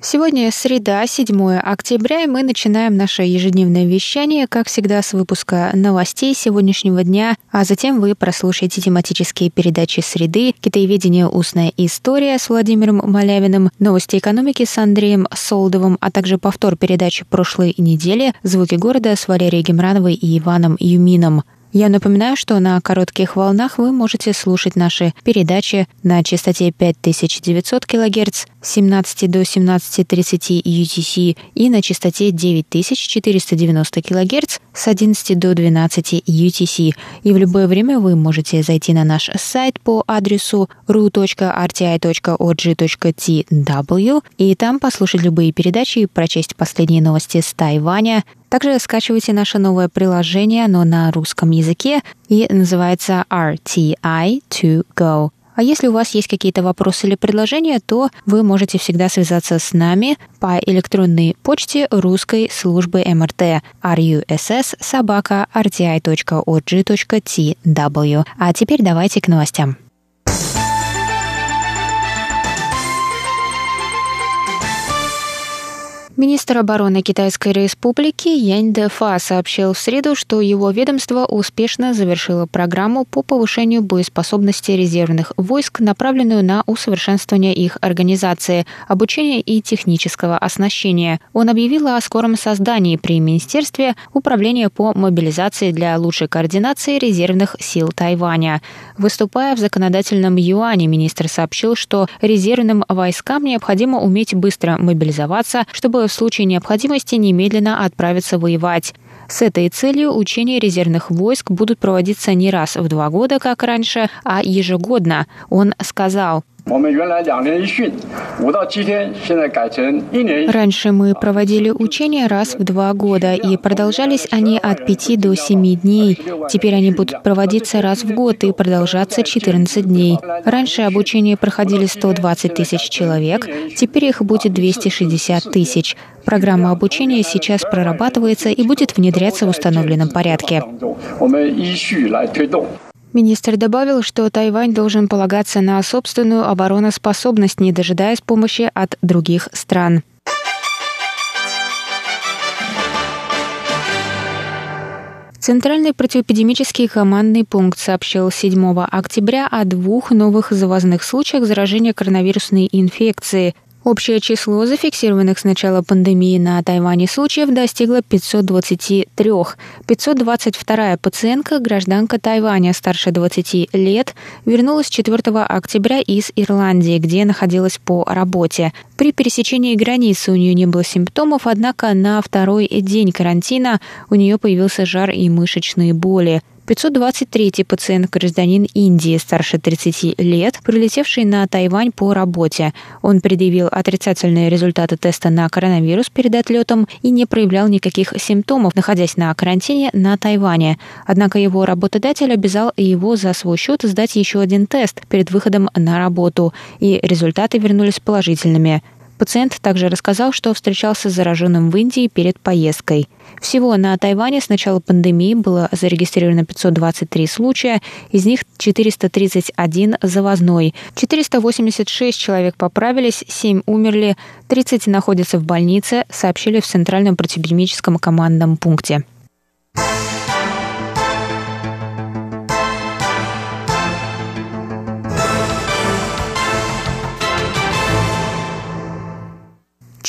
Сегодня среда, 7 октября, и мы начинаем наше ежедневное вещание, как всегда, с выпуска новостей сегодняшнего дня, а затем вы прослушаете тематические передачи «Среды», «Китаеведение. Устная история» с Владимиром Малявиным, «Новости экономики» с Андреем Солдовым, а также повтор передачи прошлой недели «Звуки города» с Валерией Гемрановой и Иваном Юмином. Я напоминаю, что на коротких волнах вы можете слушать наши передачи на частоте 5900 кГц с 17 до 17.30 UTC и на частоте 9490 кГц с 11 до 12 UTC. И в любое время вы можете зайти на наш сайт по адресу ru.rti.org.tw и там послушать любые передачи и прочесть последние новости с Тайваня, также скачивайте наше новое приложение, оно на русском языке и называется RTI2Go. А если у вас есть какие-то вопросы или предложения, то вы можете всегда связаться с нами по электронной почте русской службы МРТ russ собака rti.org.tw. А теперь давайте к новостям. Министр обороны Китайской Республики Янь Дэфа сообщил в среду, что его ведомство успешно завершило программу по повышению боеспособности резервных войск, направленную на усовершенствование их организации, обучения и технического оснащения. Он объявил о скором создании при Министерстве управления по мобилизации для лучшей координации резервных сил Тайваня. Выступая в законодательном юане, министр сообщил, что резервным войскам необходимо уметь быстро мобилизоваться, чтобы в случае необходимости немедленно отправиться воевать. С этой целью учения резервных войск будут проводиться не раз в два года, как раньше, а ежегодно. Он сказал, Раньше мы проводили учения раз в два года, и продолжались они от 5 до 7 дней. Теперь они будут проводиться раз в год и продолжаться 14 дней. Раньше обучение проходили 120 тысяч человек, теперь их будет 260 тысяч. Программа обучения сейчас прорабатывается и будет внедряться в установленном порядке. Министр добавил, что Тайвань должен полагаться на собственную обороноспособность, не дожидаясь помощи от других стран. Центральный противоэпидемический командный пункт сообщил 7 октября о двух новых завозных случаях заражения коронавирусной инфекцией. Общее число зафиксированных с начала пандемии на Тайване случаев достигло 523. 522 пациентка, гражданка Тайваня старше 20 лет, вернулась 4 октября из Ирландии, где находилась по работе. При пересечении границы у нее не было симптомов, однако на второй день карантина у нее появился жар и мышечные боли. 523-й пациент гражданин Индии старше 30 лет, прилетевший на Тайвань по работе. Он предъявил отрицательные результаты теста на коронавирус перед отлетом и не проявлял никаких симптомов, находясь на карантине на Тайване. Однако его работодатель обязал его за свой счет сдать еще один тест перед выходом на работу, и результаты вернулись положительными. Пациент также рассказал, что встречался с зараженным в Индии перед поездкой. Всего на Тайване с начала пандемии было зарегистрировано 523 случая, из них 431 завозной. 486 человек поправились, 7 умерли, 30 находятся в больнице, сообщили в Центральном противоэпидемическом командном пункте.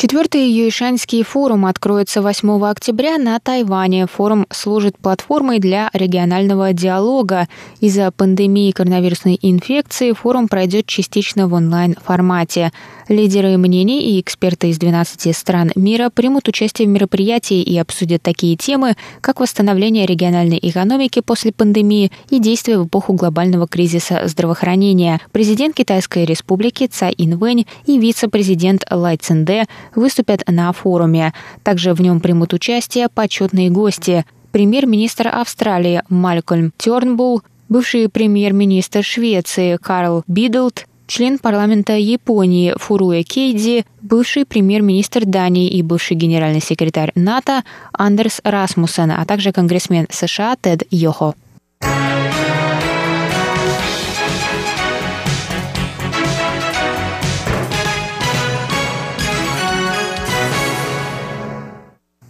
Четвертый Юйшанский форум откроется 8 октября на Тайване. Форум служит платформой для регионального диалога. Из-за пандемии коронавирусной инфекции форум пройдет частично в онлайн-формате. Лидеры мнений и эксперты из 12 стран мира примут участие в мероприятии и обсудят такие темы, как восстановление региональной экономики после пандемии и действия в эпоху глобального кризиса здравоохранения. Президент Китайской республики Цай Инвэнь и вице-президент Лай Цинде выступят на форуме. Также в нем примут участие почетные гости – премьер-министр Австралии Малькольм Тернбул, бывший премьер-министр Швеции Карл Бидлд, член парламента Японии Фуруэ Кейди, бывший премьер-министр Дании и бывший генеральный секретарь НАТО Андерс Расмуссен, а также конгрессмен США Тед Йохо.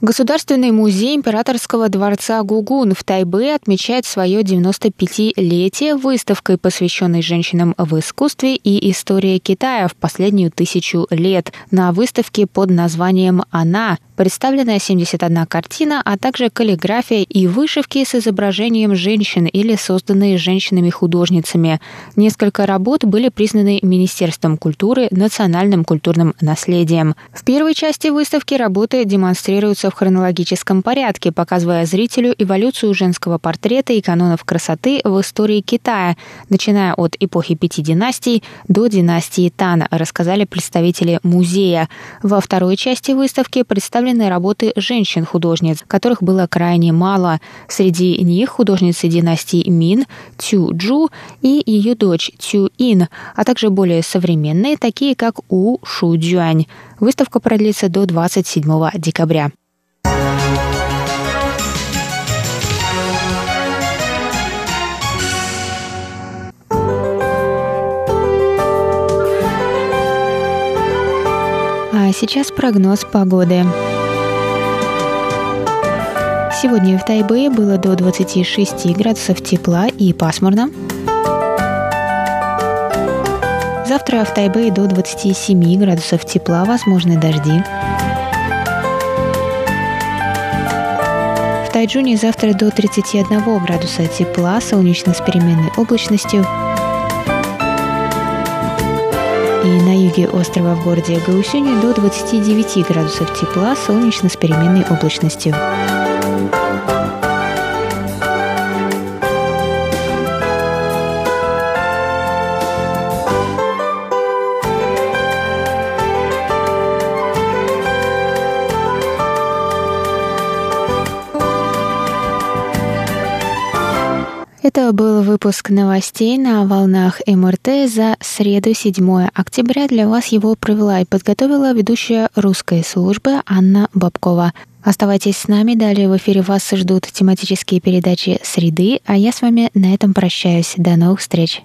Государственный музей императорского дворца Гугун в Тайбе отмечает свое 95-летие выставкой, посвященной женщинам в искусстве и истории Китая в последнюю тысячу лет. На выставке под названием «Она» представлена 71 картина, а также каллиграфия и вышивки с изображением женщин или созданные женщинами-художницами. Несколько работ были признаны Министерством культуры национальным культурным наследием. В первой части выставки работы демонстрируются в хронологическом порядке, показывая зрителю эволюцию женского портрета и канонов красоты в истории Китая, начиная от эпохи пяти династий до династии Тан, рассказали представители музея. Во второй части выставки представлены представлены работы женщин-художниц, которых было крайне мало. Среди них художницы династии Мин, Цю Джу и ее дочь Цю Ин, а также более современные, такие как У Шу Дюань. Выставка продлится до 27 декабря. А сейчас прогноз погоды. Сегодня в Тайбэе было до 26 градусов тепла и пасмурно. Завтра в Тайбэе до 27 градусов тепла, возможны дожди. В Тайджуне завтра до 31 градуса тепла, солнечно с переменной облачностью. И на юге острова в городе Гаусюне до 29 градусов тепла, солнечно с переменной облачностью. Это был выпуск новостей на волнах МРТ за среду 7 октября. Для вас его провела и подготовила ведущая русской службы Анна Бабкова. Оставайтесь с нами, далее в эфире вас ждут тематические передачи «Среды», а я с вами на этом прощаюсь. До новых встреч!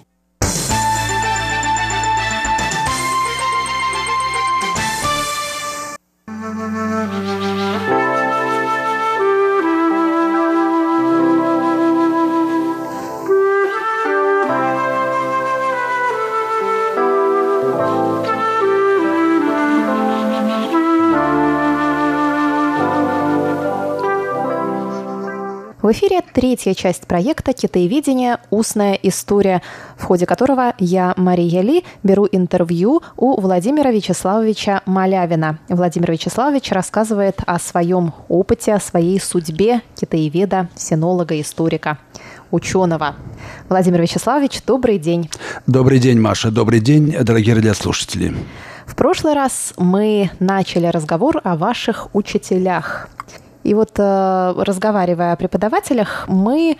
В эфире третья часть проекта «Китаеведение. Устная история», в ходе которого я, Мария Ли, беру интервью у Владимира Вячеславовича Малявина. Владимир Вячеславович рассказывает о своем опыте, о своей судьбе китаеведа, синолога, историка, ученого. Владимир Вячеславович, добрый день. Добрый день, Маша. Добрый день, дорогие радиослушатели. В прошлый раз мы начали разговор о ваших учителях. И вот э, разговаривая о преподавателях, мы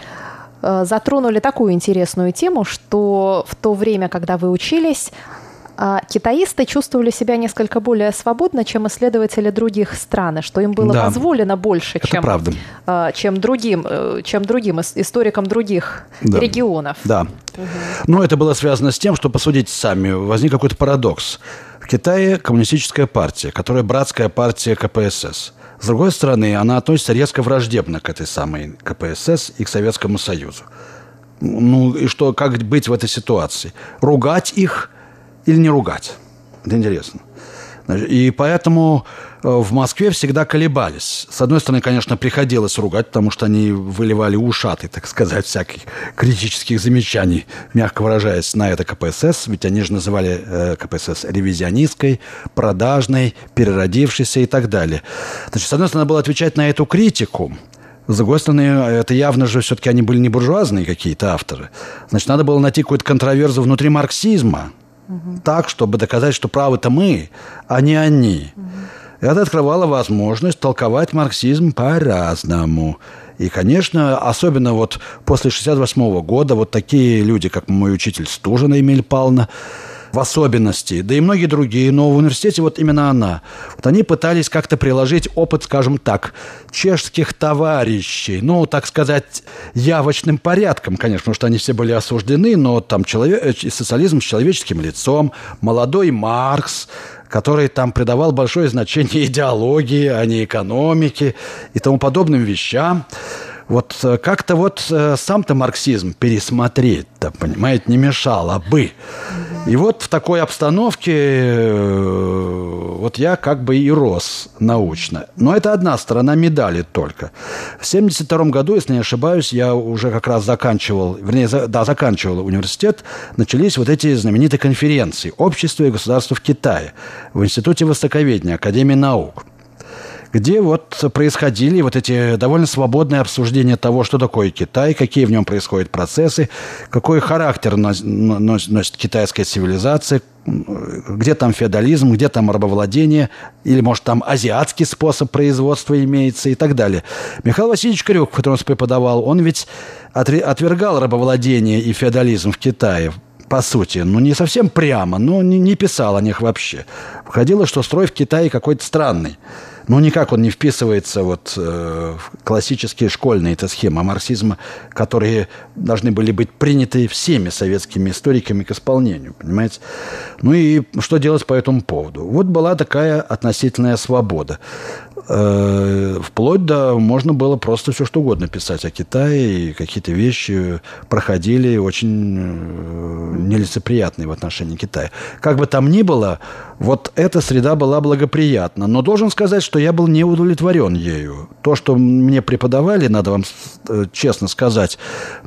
э, затронули такую интересную тему, что в то время, когда вы учились, э, китаисты чувствовали себя несколько более свободно, чем исследователи других стран, что им было да, позволено больше, чем, правда. чем другим, чем другим историкам других да. регионов. Да. Угу. Но это было связано с тем, что, посудите сами, возник какой-то парадокс. В Китае коммунистическая партия, которая братская партия КПСС – с другой стороны, она относится резко враждебно к этой самой КПСС и к Советскому Союзу. Ну и что, как быть в этой ситуации? Ругать их или не ругать? Это интересно. И поэтому э, в Москве всегда колебались. С одной стороны, конечно, приходилось ругать, потому что они выливали ушаты, так сказать, всяких критических замечаний, мягко выражаясь, на это КПСС. Ведь они же называли э, КПСС ревизионистской, продажной, переродившейся и так далее. Значит, с одной стороны, было отвечать на эту критику, с другой стороны, это явно же все-таки они были не буржуазные какие-то авторы. Значит, надо было найти какую-то контроверзу внутри марксизма, так, чтобы доказать, что правы-то мы, а не они. Угу. Это открывало возможность толковать марксизм по-разному. И, конечно, особенно вот после 68 года вот такие люди, как мой учитель Стужина Эмиль Павловна, в особенности, да и многие другие, но в университете вот именно она. Вот они пытались как-то приложить опыт, скажем так, чешских товарищей, ну, так сказать, явочным порядком, конечно, потому что они все были осуждены, но там человек, э, социализм с человеческим лицом, молодой Маркс, который там придавал большое значение идеологии, а не экономике и тому подобным вещам. Вот э, как-то вот э, сам-то марксизм пересмотреть-то, понимаете, не мешало бы. И вот в такой обстановке э, вот я как бы и рос научно. Но это одна сторона медали только. В 1972 году, если не ошибаюсь, я уже как раз заканчивал, вернее, да, заканчивал университет, начались вот эти знаменитые конференции «Общество и государство в Китае» в Институте Востоковедения Академии наук где вот происходили вот эти довольно свободные обсуждения того, что такое Китай, какие в нем происходят процессы, какой характер носит китайская цивилизация, где там феодализм, где там рабовладение, или, может, там азиатский способ производства имеется и так далее. Михаил Васильевич Крюк, который он преподавал, он ведь отвергал рабовладение и феодализм в Китае, по сути. Ну, не совсем прямо, но не, не писал о них вообще. Входило, что строй в Китае какой-то странный. Ну, никак он не вписывается вот, э, в классические школьные это схемы марксизма, которые должны были быть приняты всеми советскими историками к исполнению, понимаете? Ну и что делать по этому поводу? Вот была такая относительная свобода. Э, вплоть до можно было просто все что угодно писать о Китае, и какие-то вещи проходили очень э, нелицеприятные в отношении Китая. Как бы там ни было, вот эта среда была благоприятна. Но должен сказать, что я был не удовлетворен ею. То, что мне преподавали, надо вам э, честно сказать,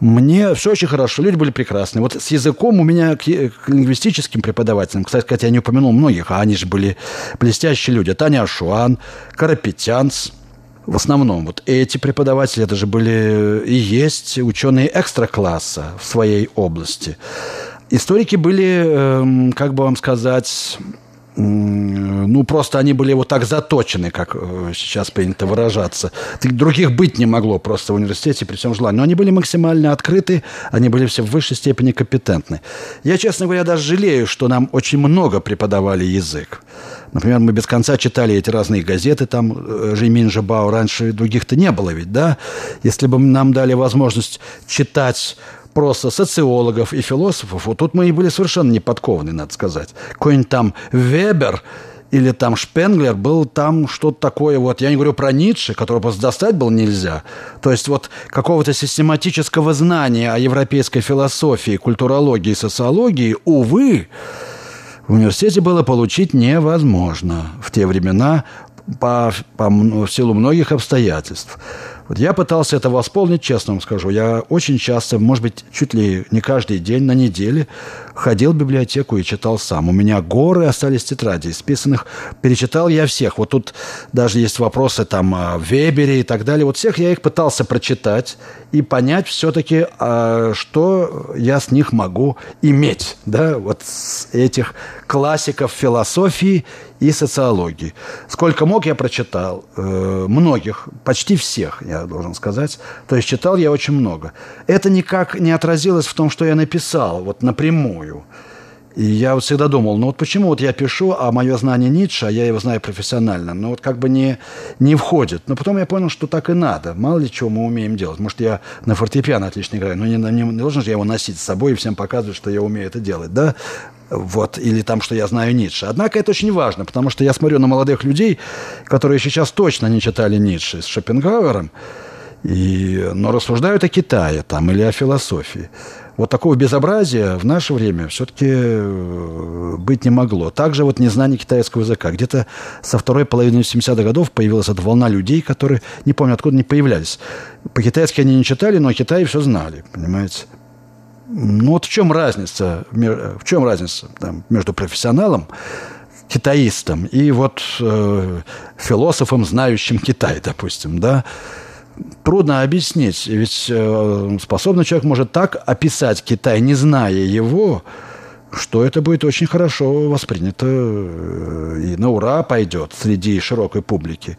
мне все очень хорошо, люди были прекрасные. Вот с языком у меня к, лингвистическим преподавателям, кстати, хотя я не упомянул многих, а они же были блестящие люди. Таня Ашуан, Карапетянц, в основном вот эти преподаватели, это же были и есть ученые экстра-класса в своей области. Историки были, эм, как бы вам сказать, ну, просто они были вот так заточены, как э, сейчас принято выражаться. Других быть не могло просто в университете при всем желании. Но они были максимально открыты, они были все в высшей степени компетентны. Я, честно говоря, даже жалею, что нам очень много преподавали язык. Например, мы без конца читали эти разные газеты, там э, Жимин Жабао, раньше других-то не было ведь, да? Если бы нам дали возможность читать просто социологов и философов, вот тут мы и были совершенно неподкованы, надо сказать. Какой-нибудь там Вебер или там Шпенглер был там что-то такое, вот, я не говорю про Ницше, которого просто достать было нельзя. То есть вот какого-то систематического знания о европейской философии, культурологии социологии, увы, в университете было получить невозможно в те времена по, по, в силу многих обстоятельств. Вот я пытался это восполнить, честно вам скажу. Я очень часто, может быть, чуть ли не каждый день на неделе ходил в библиотеку и читал сам. У меня горы остались тетради исписанных. Перечитал я всех. Вот тут даже есть вопросы там о Вебере и так далее. Вот всех я их пытался прочитать и понять все-таки, а, что я с них могу иметь. Да? Вот с этих классиков философии и социологии. Сколько мог, я прочитал. Э, многих, почти всех, я должен сказать. То есть читал я очень много. Это никак не отразилось в том, что я написал, вот напрямую. И я вот всегда думал, ну вот почему вот я пишу, а мое знание Ницше, а я его знаю профессионально, ну вот как бы не, не входит. Но потом я понял, что так и надо. Мало ли чего мы умеем делать. Может, я на фортепиано отлично играю, но не, не, не должен же я его носить с собой и всем показывать, что я умею это делать, да? Вот, или там, что я знаю Ницше. Однако это очень важно, потому что я смотрю на молодых людей, которые сейчас точно не читали Ницше с Шопенгауэром, и, но рассуждают о Китае там, или о философии. Вот такого безобразия в наше время все-таки э, быть не могло. Также вот незнание китайского языка. Где-то со второй половины 70-х годов появилась эта волна людей, которые, не помню, откуда они появлялись. По-китайски они не читали, но о Китае все знали, понимаете. Ну вот в чем разница, в чем разница там, между профессионалом, китаистом и вот э, философом, знающим Китай, допустим, да, трудно объяснить. Ведь э, способный человек может так описать Китай, не зная его, что это будет очень хорошо воспринято э, и на ура пойдет среди широкой публики.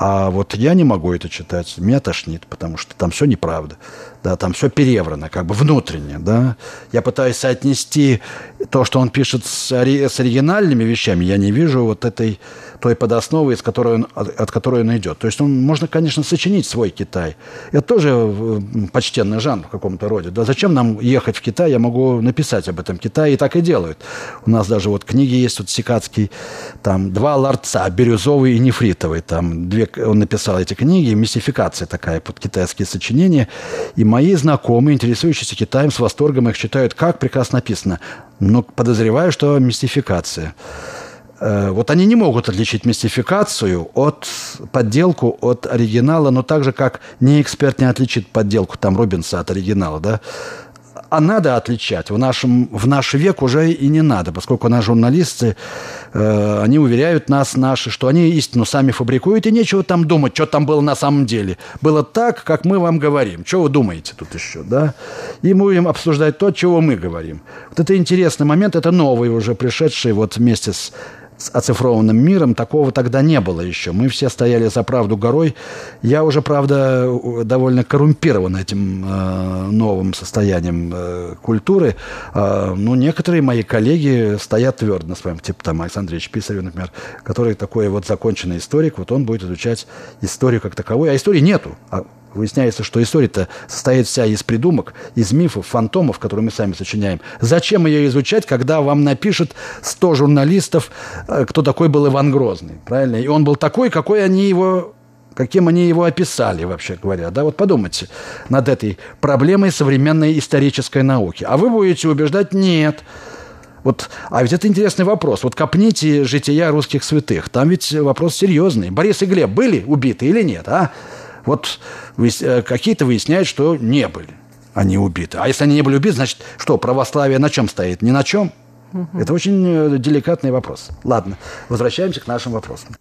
А вот я не могу это читать, меня тошнит, потому что там все неправда, да, там все переврано, как бы внутренне, да. Я пытаюсь соотнести то, что он пишет с, с оригинальными вещами, я не вижу вот этой той подосновы, из которой он, от которой он идет. То есть он, можно, конечно, сочинить свой Китай. Это тоже э, почтенный жанр в каком-то роде. Да зачем нам ехать в Китай? Я могу написать об этом Китае, и так и делают. У нас даже вот книги есть, вот Сикацкий, там два ларца, бирюзовый и нефритовый. Там две, он написал эти книги, мистификация такая под китайские сочинения. И мои знакомые, интересующиеся Китаем, с восторгом их читают, как прекрасно написано. Но подозреваю, что мистификация. Э, вот они не могут отличить мистификацию от подделку от оригинала, но так же, как не эксперт не отличит подделку там Рубинса от оригинала, да, а надо отличать. В, нашем, в наш век уже и не надо, поскольку наши журналисты, э, они уверяют нас, наши, что они истину сами фабрикуют, и нечего там думать, что там было на самом деле. Было так, как мы вам говорим. Что вы думаете тут еще, да? И мы будем обсуждать то, чего мы говорим. Вот это интересный момент, это новый уже пришедший вот вместе с с оцифрованным миром, такого тогда не было еще. Мы все стояли за правду горой. Я уже, правда, довольно коррумпирован этим э, новым состоянием э, культуры. Э, но некоторые мои коллеги стоят твердо на своем, типа там Александр Ильич Писарев, например, который такой вот законченный историк, вот он будет изучать историю как таковую. А истории нету. А Выясняется, что история-то состоит вся из придумок, из мифов, фантомов, которые мы сами сочиняем. Зачем ее изучать, когда вам напишет 100 журналистов, э, кто такой был Иван Грозный, правильно? И он был такой, какой они его каким они его описали, вообще говоря. Да, вот подумайте над этой проблемой современной исторической науки. А вы будете убеждать «нет». Вот, а ведь это интересный вопрос. Вот копните жития русских святых. Там ведь вопрос серьезный. Борис и Глеб были убиты или нет, а? Вот э, какие-то выясняют, что не были они убиты. А если они не были убиты, значит, что, православие на чем стоит? Ни на чем. Угу. Это очень э, деликатный вопрос. Ладно, возвращаемся к нашим вопросам.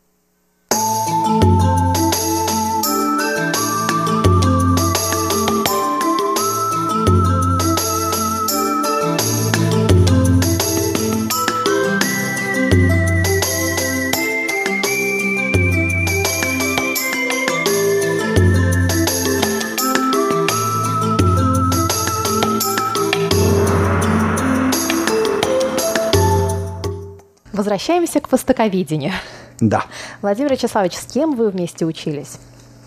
Возвращаемся к востоковедению. Да. Владимир Вячеславович, с кем вы вместе учились?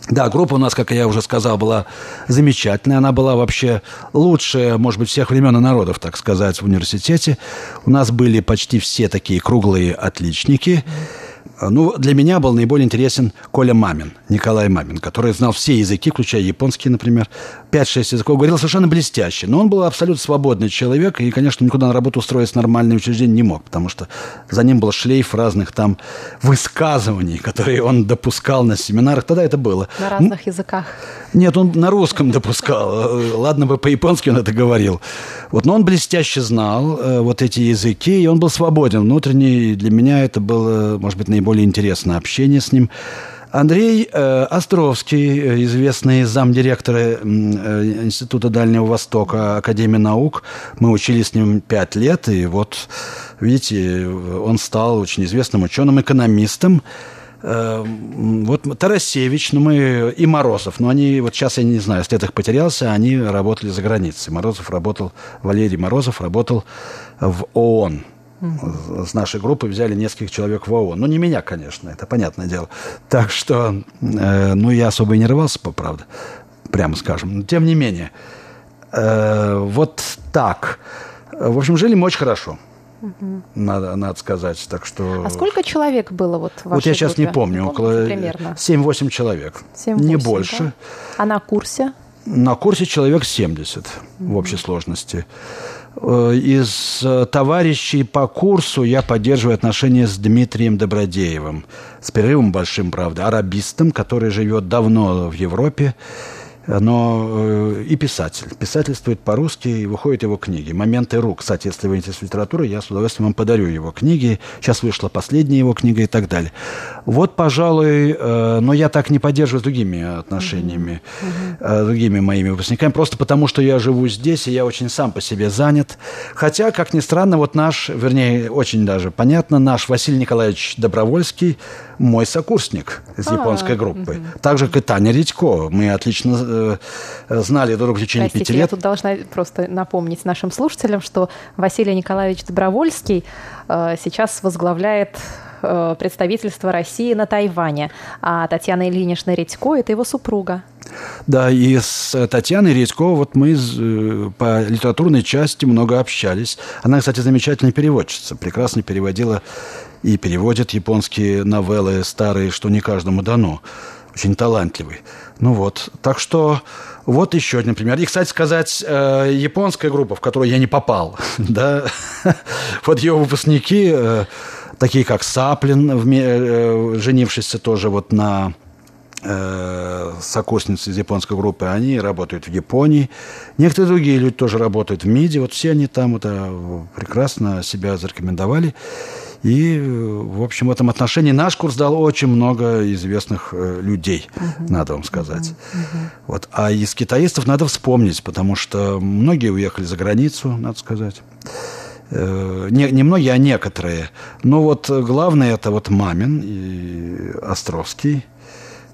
Да, группа у нас, как я уже сказал, была замечательная. Она была вообще лучшая, может быть, всех времен и народов, так сказать, в университете. У нас были почти все такие круглые отличники. Mm-hmm ну, для меня был наиболее интересен Коля Мамин, Николай Мамин, который знал все языки, включая японский, например. 5-6 языков, говорил совершенно блестяще. Но он был абсолютно свободный человек, и, конечно, никуда на работу устроиться нормальное учреждение не мог, потому что за ним был шлейф разных там высказываний, которые он допускал на семинарах. Тогда это было. На разных языках? Нет, он на русском допускал. Ладно бы по-японски он это говорил. Вот, но он блестяще знал э, вот эти языки, и он был свободен внутренне. Для меня это было, может быть, наиболее более интересно общение с ним. Андрей э, Островский, э, известный замдиректора э, Института Дальнего Востока Академии наук. Мы учились с ним пять лет, и вот, видите, он стал очень известным ученым-экономистом. Э, вот Тарасевич, ну мы и Морозов, но они, вот сейчас я не знаю, след их потерялся, они работали за границей. Морозов работал, Валерий Морозов работал в ООН, с нашей группы взяли нескольких человек в ООН. Ну, не меня, конечно, это понятное дело. Так что, э, ну, я особо и не рвался, по правде, прямо скажем. Но, тем не менее, э, вот так. В общем, жили мы очень хорошо. Угу. Надо, надо сказать. Так что... А сколько человек было вот в вашей Вот я сейчас группе? не помню. около примерно? 7-8 человек. 7 не больше. Да? А на курсе? на курсе человек 70 в общей сложности. Э, из э, товарищей по курсу я поддерживаю отношения с Дмитрием Добродеевым. С перерывом большим, правда, арабистом, который живет давно в Европе но э, и писатель. Писательствует по-русски, и выходят его книги. «Моменты рук». Кстати, если вы интересуетесь литературой, я с удовольствием вам подарю его книги. Сейчас вышла последняя его книга и так далее. Вот, пожалуй, э, но я так не поддерживаю с другими отношениями, mm-hmm. другими моими выпускниками, просто потому, что я живу здесь, и я очень сам по себе занят. Хотя, как ни странно, вот наш, вернее, очень даже понятно, наш Василий Николаевич Добровольский – мой сокурсник из а, японской группы. Угу. Так же, как и Таня Редько. Мы отлично знали друг в течение Простите, пяти лет. Я тут должна просто напомнить нашим слушателям, что Василий Николаевич Добровольский э, сейчас возглавляет э, представительство России на Тайване, а Татьяна Ильинична Редько – это его супруга. Да, и с Татьяной Редько вот мы э, по литературной части много общались. Она, кстати, замечательная переводчица, прекрасно переводила и переводит японские новеллы старые, что не каждому дано. Очень талантливый. Ну вот, так что вот еще один пример. И, кстати сказать, э, японская группа, в которую я не попал, да, вот ее выпускники, э, такие как Саплин, э, женившийся тоже вот на сокурсницы из японской группы, они работают в Японии. Некоторые другие люди тоже работают в МИДе. Вот все они там это прекрасно себя зарекомендовали. И, в общем, в этом отношении наш курс дал очень много известных э, людей, uh-huh. надо вам сказать. Uh-huh. Вот. А из китаистов надо вспомнить, потому что многие уехали за границу, надо сказать. Э, не, не многие, а некоторые. Но вот главное это вот Мамин и Островский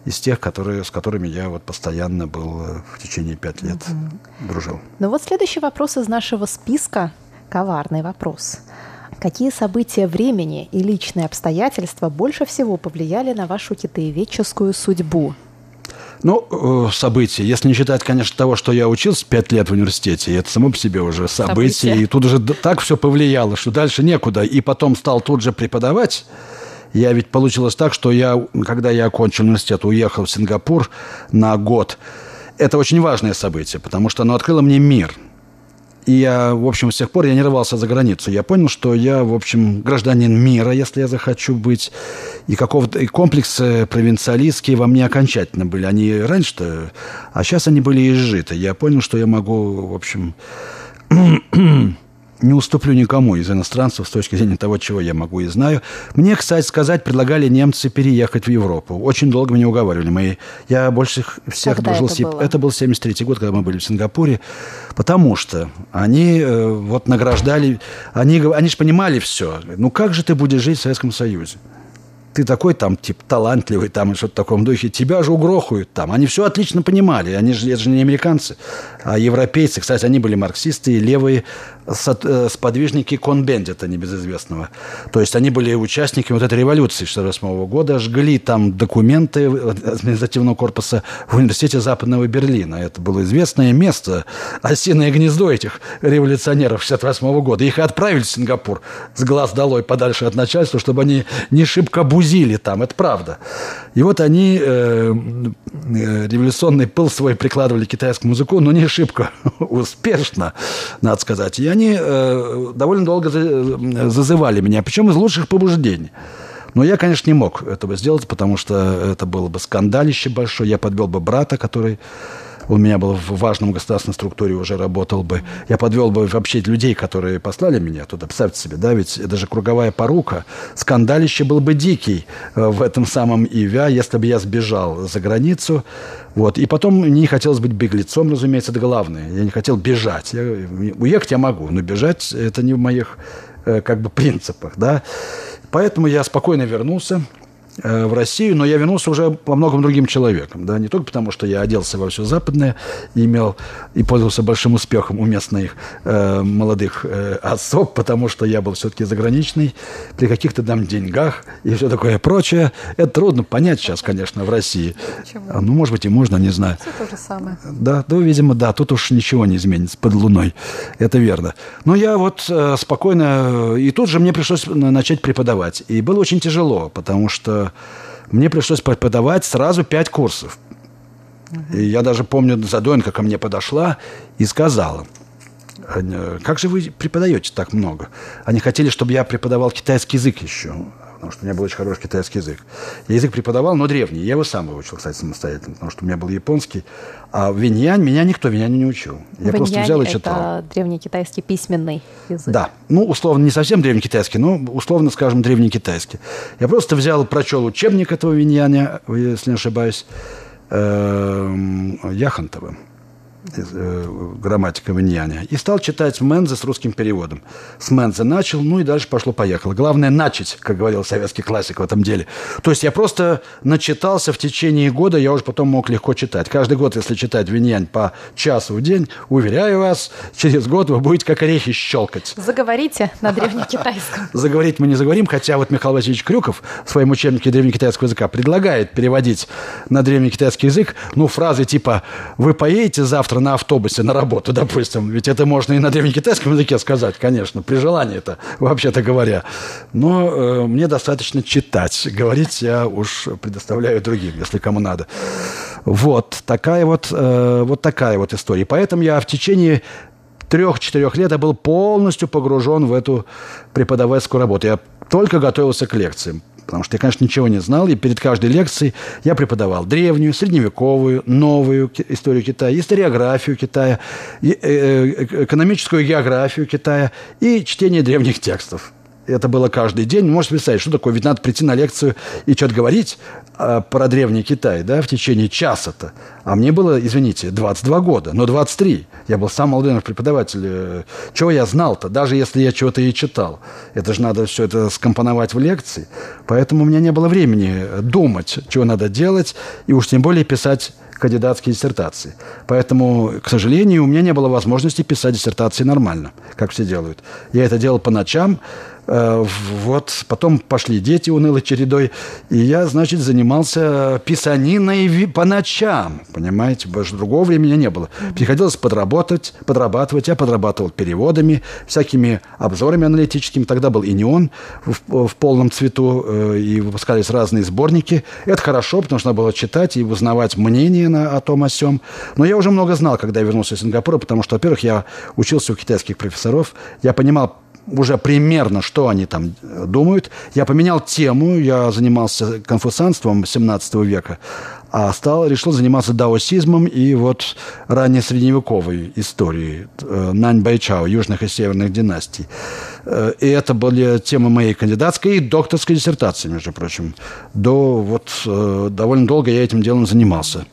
из тех, которые, с которыми я вот постоянно был э, в течение пять лет угу. дружил. Ну вот следующий вопрос из нашего списка. Коварный вопрос. Какие события времени и личные обстоятельства больше всего повлияли на вашу китаеведческую судьбу? Ну, э, события. Если не считать, конечно, того, что я учился пять лет в университете, это само по себе уже событие. события. И тут уже так все повлияло, что дальше некуда. И потом стал тут же преподавать. Я ведь получилось так, что я, когда я окончил университет, уехал в Сингапур на год. Это очень важное событие, потому что оно открыло мне мир – и я, в общем, с тех пор я не рвался за границу. Я понял, что я, в общем, гражданин мира, если я захочу быть. И какого-то и комплексы провинциалистские во мне окончательно были. Они раньше-то, а сейчас они были изжиты. Я понял, что я могу, в общем, не уступлю никому из иностранцев с точки зрения того, чего я могу и знаю. Мне, кстати сказать, предлагали немцы переехать в Европу. Очень долго меня уговаривали. Мы, я больше всех когда дружил... Это, было? это был 73-й год, когда мы были в Сингапуре. Потому что они э, вот награждали... Они, они же понимали все. Ну как же ты будешь жить в Советском Союзе? Ты такой там, типа, талантливый там и что-то в таком духе, тебя же угрохают там. Они все отлично понимали. Они же, это же не американцы, а европейцы. Кстати, они были марксисты и левые э, сподвижники конбендита небезызвестного. То есть они были участниками вот этой революции 1948 года, жгли там документы административного корпуса в университете Западного Берлина. Это было известное место, осиное гнездо этих революционеров 1968 года. Их и отправили в Сингапур с глаз долой подальше от начальства, чтобы они не шибко бузили грузили там, это правда. И вот они э, э, революционный пыл свой прикладывали к китайскому языку, но не шибко успешно, надо сказать. И они э, довольно долго зазывали меня, причем из лучших побуждений. Но я, конечно, не мог этого сделать, потому что это было бы скандалище большое. Я подвел бы брата, который у меня был в важном государственной структуре уже работал бы, я подвел бы вообще людей, которые послали меня туда. Представьте себе, да, ведь это же круговая порука. Скандалище был бы дикий э, в этом самом ИВЯ, если бы я сбежал за границу. Вот. И потом не хотелось быть беглецом, разумеется, это главное. Я не хотел бежать. Я, уехать я могу, но бежать это не в моих э, как бы принципах, да. Поэтому я спокойно вернулся. Э, в Россию, но я вернулся уже по многим другим человеком. Да? Не только потому, что я оделся во все западное и имел и пользовался большим успехом у местных э, молодых э, особ, потому что я был все-таки заграничный, при каких-то там деньгах и все такое прочее. Это трудно понять сейчас, конечно, в России. Почему? А, ну, может быть, и можно, не знаю. Все то же самое. Да, ну, видимо, да, тут уж ничего не изменится под луной. Это верно. Но я вот э, спокойно... И тут же мне пришлось начать преподавать. И было очень тяжело, потому что мне пришлось преподавать сразу пять курсов. И я даже помню, Задоенко ко мне подошла и сказала, как же вы преподаете так много? Они хотели, чтобы я преподавал китайский язык еще потому что у меня был очень хороший китайский язык. Я язык преподавал, но древний. Я его сам выучил, кстати, самостоятельно, потому что у меня был японский. А виньянь меня никто виньянь не учил. Я виньянь просто взял и читал. это древний китайский письменный язык. Да. Ну, условно, не совсем древний китайский, но условно, скажем, древний китайский. Я просто взял, прочел учебник этого виньяня, если не ошибаюсь, эм, Яхонтова. Э, грамматика Виньяня. И стал читать Мензе с русским переводом. С Мензе начал, ну и дальше пошло-поехало. Главное начать, как говорил советский классик в этом деле. То есть я просто начитался в течение года, я уже потом мог легко читать. Каждый год, если читать Виньянь по часу в день, уверяю вас, через год вы будете как орехи щелкать. Заговорите на древнекитайском. Заговорить мы не заговорим, хотя вот Михаил Васильевич Крюков в своем учебнике древнекитайского языка предлагает переводить на древнекитайский язык, ну, фразы типа «Вы поедете завтра завтра на автобусе на работу, допустим. Ведь это можно и на древнекитайском языке сказать, конечно, при желании это, вообще-то говоря. Но э, мне достаточно читать. Говорить я уж предоставляю другим, если кому надо. Вот такая вот, э, вот такая вот история. Поэтому я в течение трех-четырех лет я был полностью погружен в эту преподавательскую работу. Я только готовился к лекциям потому что я, конечно, ничего не знал, и перед каждой лекцией я преподавал древнюю, средневековую, новую историю Китая, историографию Китая, э, э, экономическую географию Китая и чтение древних текстов. Это было каждый день. Можете представить, что такое? Ведь надо прийти на лекцию и что-то говорить про древний Китай, да, в течение часа-то. А мне было, извините, 22 года, но 23. Я был сам молодой преподаватель. Э, чего я знал-то, даже если я чего-то и читал? Это же надо все это скомпоновать в лекции. Поэтому у меня не было времени думать, чего надо делать, и уж тем более писать кандидатские диссертации. Поэтому, к сожалению, у меня не было возможности писать диссертации нормально, как все делают. Я это делал по ночам, Э, вот потом пошли дети унылой чередой, и я, значит, занимался писаниной по ночам, понимаете, больше другого времени не было. Приходилось подработать, подрабатывать. Я подрабатывал переводами, всякими обзорами аналитическими. Тогда был и неон в, в полном цвету, э, и выпускались разные сборники. Это хорошо, потому что надо было читать и узнавать мнение на, о том, о сем. Но я уже много знал, когда я вернулся из Сингапура, потому что, во-первых, я учился у китайских профессоров, я понимал уже примерно, что они там думают. Я поменял тему, я занимался конфуцианством 17 века, а стал, решил заниматься даосизмом и вот ранее средневековой историей э, Нань Байчао, южных и северных династий. Э, и это были темы моей кандидатской и докторской диссертации, между прочим. До вот э, довольно долго я этим делом занимался.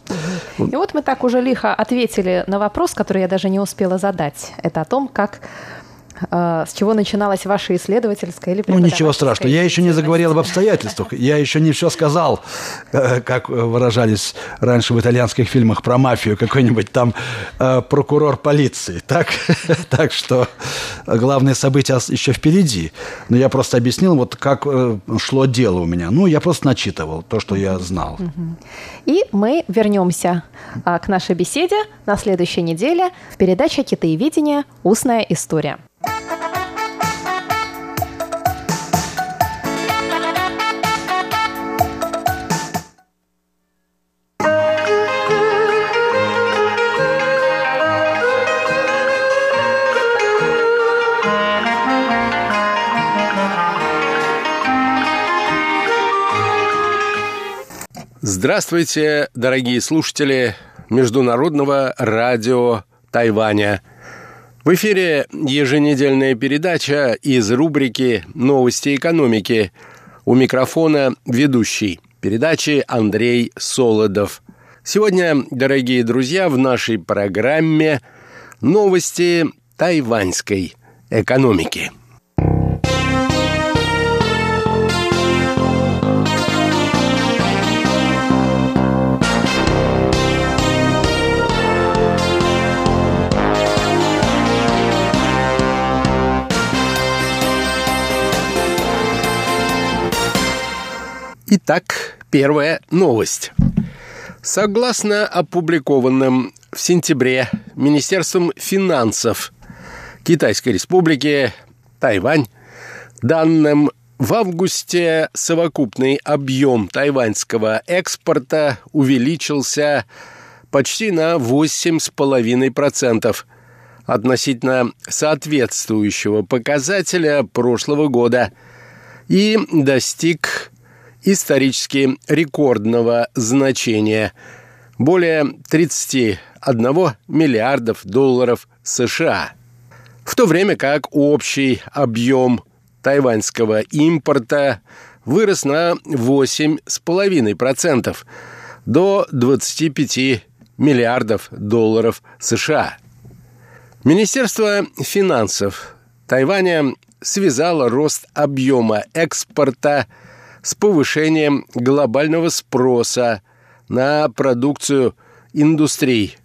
И вот мы так уже лихо ответили на вопрос, который я даже не успела задать. Это о том, как с чего начиналась ваша исследовательская или Ну, ничего страшного. Я еще не заговорил об обстоятельствах. Я еще не все сказал, э, как выражались раньше в итальянских фильмах про мафию, какой-нибудь там э, прокурор полиции. Так? так что главные события еще впереди. Но я просто объяснил, вот как э, шло дело у меня. Ну, я просто начитывал то, что я знал. И мы вернемся а, к нашей беседе на следующей неделе в передаче «Китаеведение. Устная история». Здравствуйте, дорогие слушатели Международного радио Тайваня. В эфире еженедельная передача из рубрики «Новости экономики». У микрофона ведущий передачи Андрей Солодов. Сегодня, дорогие друзья, в нашей программе новости тайваньской экономики – Итак, первая новость. Согласно опубликованным в сентябре Министерством финансов Китайской Республики Тайвань данным в августе совокупный объем тайваньского экспорта увеличился почти на 8,5% относительно соответствующего показателя прошлого года и достиг исторически рекордного значения – более 31 миллиардов долларов США, в то время как общий объем тайваньского импорта вырос на 8,5% до 25 миллиардов долларов США. Министерство финансов Тайваня связало рост объема экспорта с повышением глобального спроса на продукцию индустрий,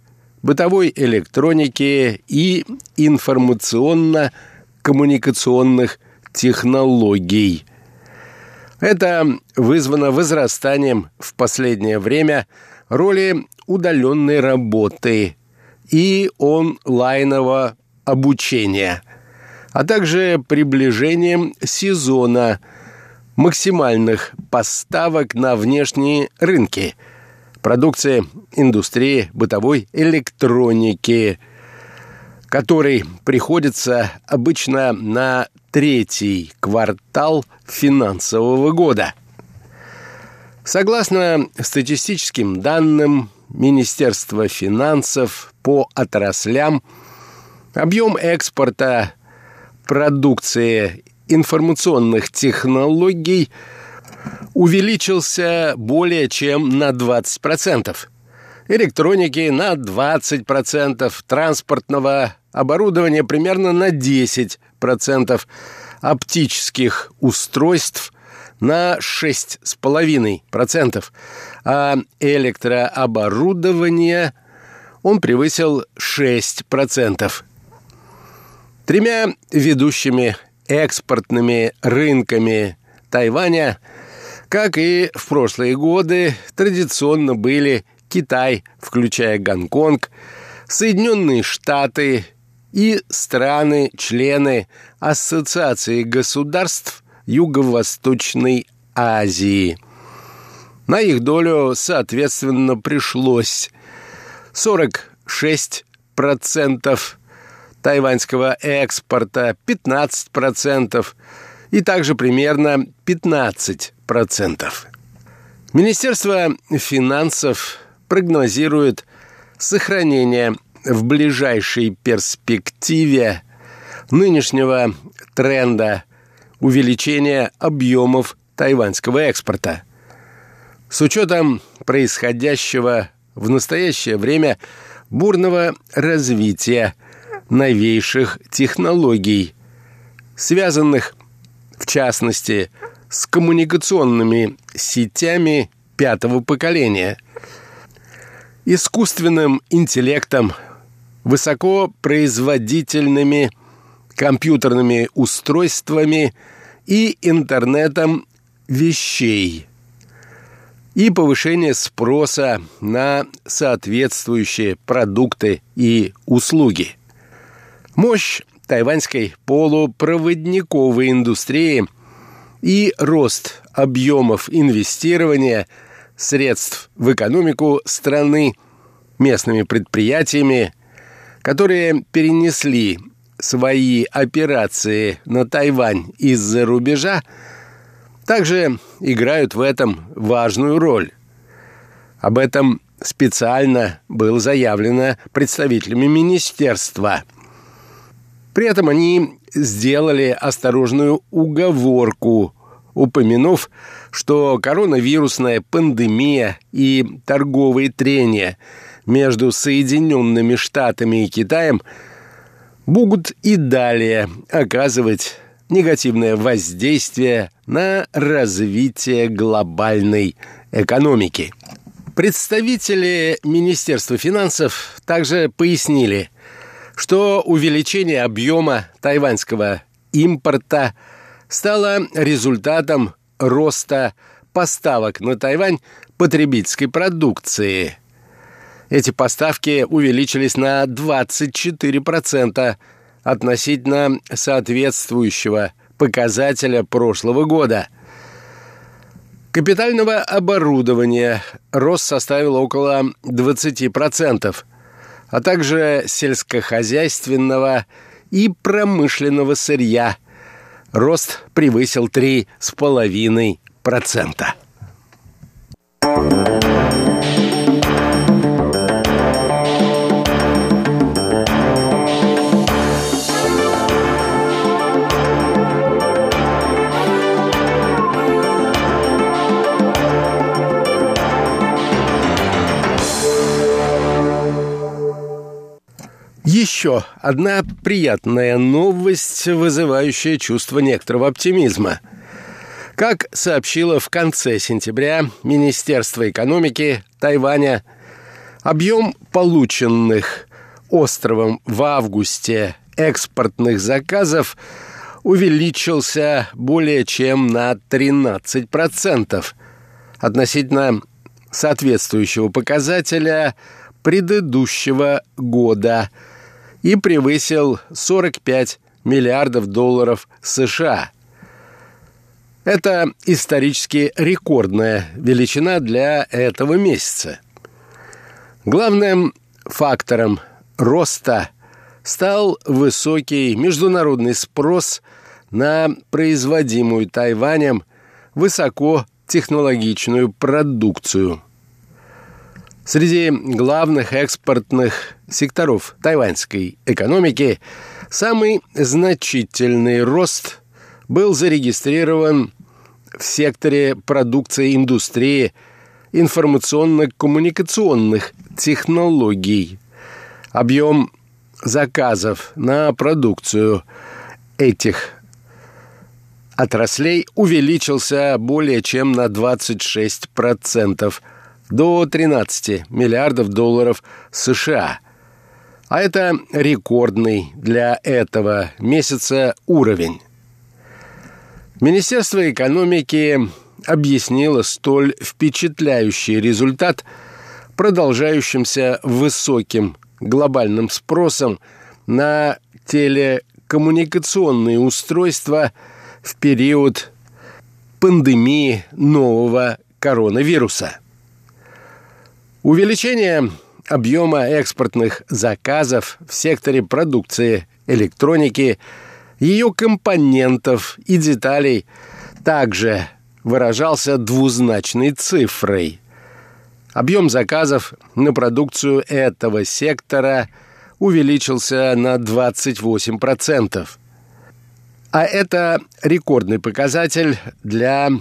бытовой электроники и информационно-коммуникационных технологий. Это вызвано возрастанием в последнее время роли удаленной работы и онлайнового обучения, а также приближением сезона максимальных поставок на внешние рынки – продукции индустрии бытовой электроники, который приходится обычно на третий квартал финансового года. Согласно статистическим данным Министерства финансов по отраслям, объем экспорта продукции информационных технологий – увеличился более чем на 20%. Электроники на 20%, транспортного оборудования примерно на 10%, оптических устройств на 6,5%, а электрооборудование он превысил 6%. Тремя ведущими экспортными рынками Тайваня – как и в прошлые годы, традиционно были Китай, включая Гонконг, Соединенные Штаты и страны-члены Ассоциации государств Юго-Восточной Азии. На их долю, соответственно, пришлось 46% тайваньского экспорта, 15% и также примерно 15% процентов. Министерство финансов прогнозирует сохранение в ближайшей перспективе нынешнего тренда увеличения объемов тайваньского экспорта. С учетом происходящего в настоящее время бурного развития новейших технологий, связанных, в частности, с коммуникационными сетями пятого поколения, искусственным интеллектом, высокопроизводительными компьютерными устройствами и интернетом вещей и повышение спроса на соответствующие продукты и услуги. Мощь тайваньской полупроводниковой индустрии – и рост объемов инвестирования средств в экономику страны местными предприятиями, которые перенесли свои операции на Тайвань из-за рубежа, также играют в этом важную роль. Об этом специально было заявлено представителями министерства. При этом они сделали осторожную уговорку, упомянув, что коронавирусная пандемия и торговые трения между Соединенными Штатами и Китаем будут и далее оказывать негативное воздействие на развитие глобальной экономики. Представители Министерства финансов также пояснили – что увеличение объема тайваньского импорта стало результатом роста поставок на Тайвань потребительской продукции. Эти поставки увеличились на 24% относительно соответствующего показателя прошлого года. Капитального оборудования рост составил около 20%, а также сельскохозяйственного и промышленного сырья. Рост превысил 3,5%. Еще одна приятная новость, вызывающая чувство некоторого оптимизма. Как сообщило в конце сентября Министерство экономики Тайваня, объем полученных островом в августе экспортных заказов увеличился более чем на 13% относительно соответствующего показателя предыдущего года – и превысил 45 миллиардов долларов США. Это исторически рекордная величина для этого месяца. Главным фактором роста стал высокий международный спрос на производимую Тайванем высокотехнологичную продукцию – Среди главных экспортных секторов тайваньской экономики самый значительный рост был зарегистрирован в секторе продукции индустрии информационно-коммуникационных технологий. Объем заказов на продукцию этих отраслей увеличился более чем на 26% до 13 миллиардов долларов США. А это рекордный для этого месяца уровень. Министерство экономики объяснило столь впечатляющий результат продолжающимся высоким глобальным спросом на телекоммуникационные устройства в период пандемии нового коронавируса – Увеличение объема экспортных заказов в секторе продукции электроники, ее компонентов и деталей также выражался двузначной цифрой. Объем заказов на продукцию этого сектора увеличился на 28%. А это рекордный показатель для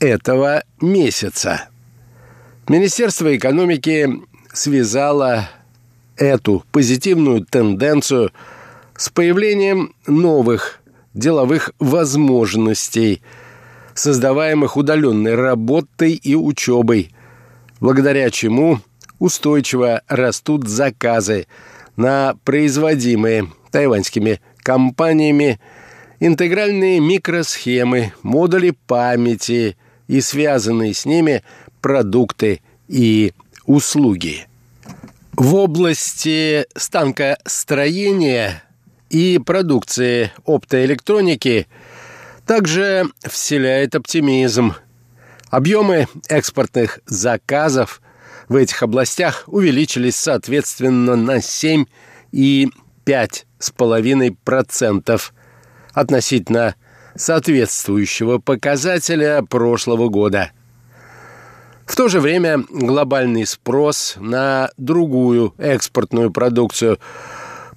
этого месяца. Министерство экономики связало эту позитивную тенденцию с появлением новых деловых возможностей, создаваемых удаленной работой и учебой, благодаря чему устойчиво растут заказы на производимые тайваньскими компаниями интегральные микросхемы, модули памяти и связанные с ними – продукты и услуги. В области станкостроения и продукции оптоэлектроники также вселяет оптимизм. Объемы экспортных заказов в этих областях увеличились соответственно на 7 и 5,5% относительно соответствующего показателя прошлого года – в то же время глобальный спрос на другую экспортную продукцию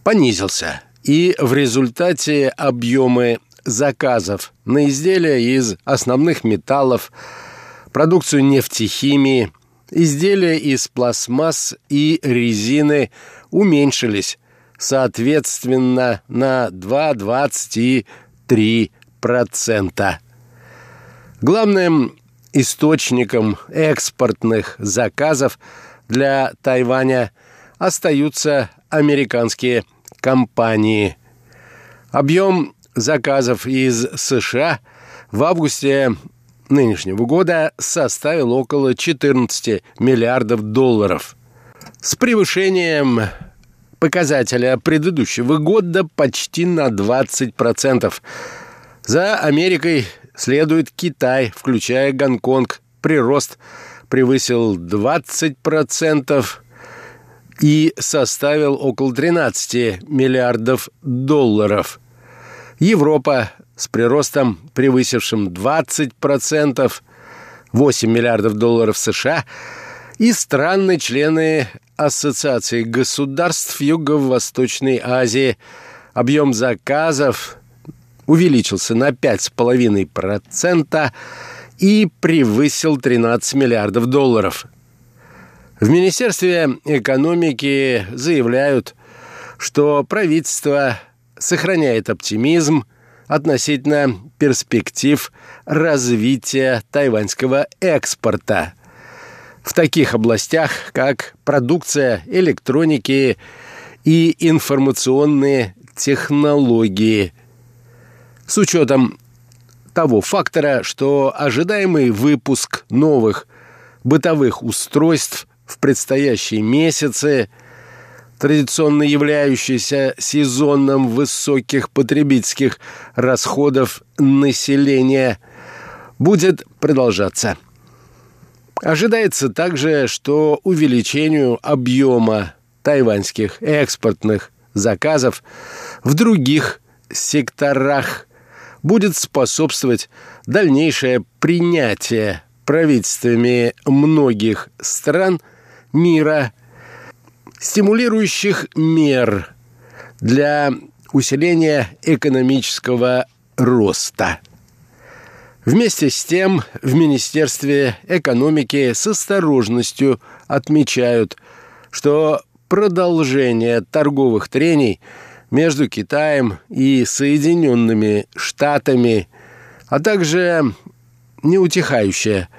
понизился, и в результате объемы заказов на изделия из основных металлов, продукцию нефтехимии, изделия из пластмасс и резины уменьшились, соответственно, на 2,23%. Главным источником экспортных заказов для Тайваня остаются американские компании. Объем заказов из США в августе нынешнего года составил около 14 миллиардов долларов. С превышением показателя предыдущего года почти на 20%. За Америкой следует Китай, включая Гонконг. Прирост превысил 20% и составил около 13 миллиардов долларов. Европа с приростом, превысившим 20%, 8 миллиардов долларов США, и страны-члены Ассоциации государств Юго-Восточной Азии. Объем заказов увеличился на 5,5% и превысил 13 миллиардов долларов. В Министерстве экономики заявляют, что правительство сохраняет оптимизм относительно перспектив развития тайваньского экспорта в таких областях, как продукция электроники и информационные технологии. С учетом того фактора, что ожидаемый выпуск новых бытовых устройств в предстоящие месяцы, традиционно являющийся сезоном высоких потребительских расходов населения, будет продолжаться. Ожидается также, что увеличению объема тайваньских экспортных заказов в других секторах будет способствовать дальнейшее принятие правительствами многих стран мира стимулирующих мер для усиления экономического роста. Вместе с тем в Министерстве экономики с осторожностью отмечают, что продолжение торговых трений между Китаем и Соединенными Штатами, а также неутихающая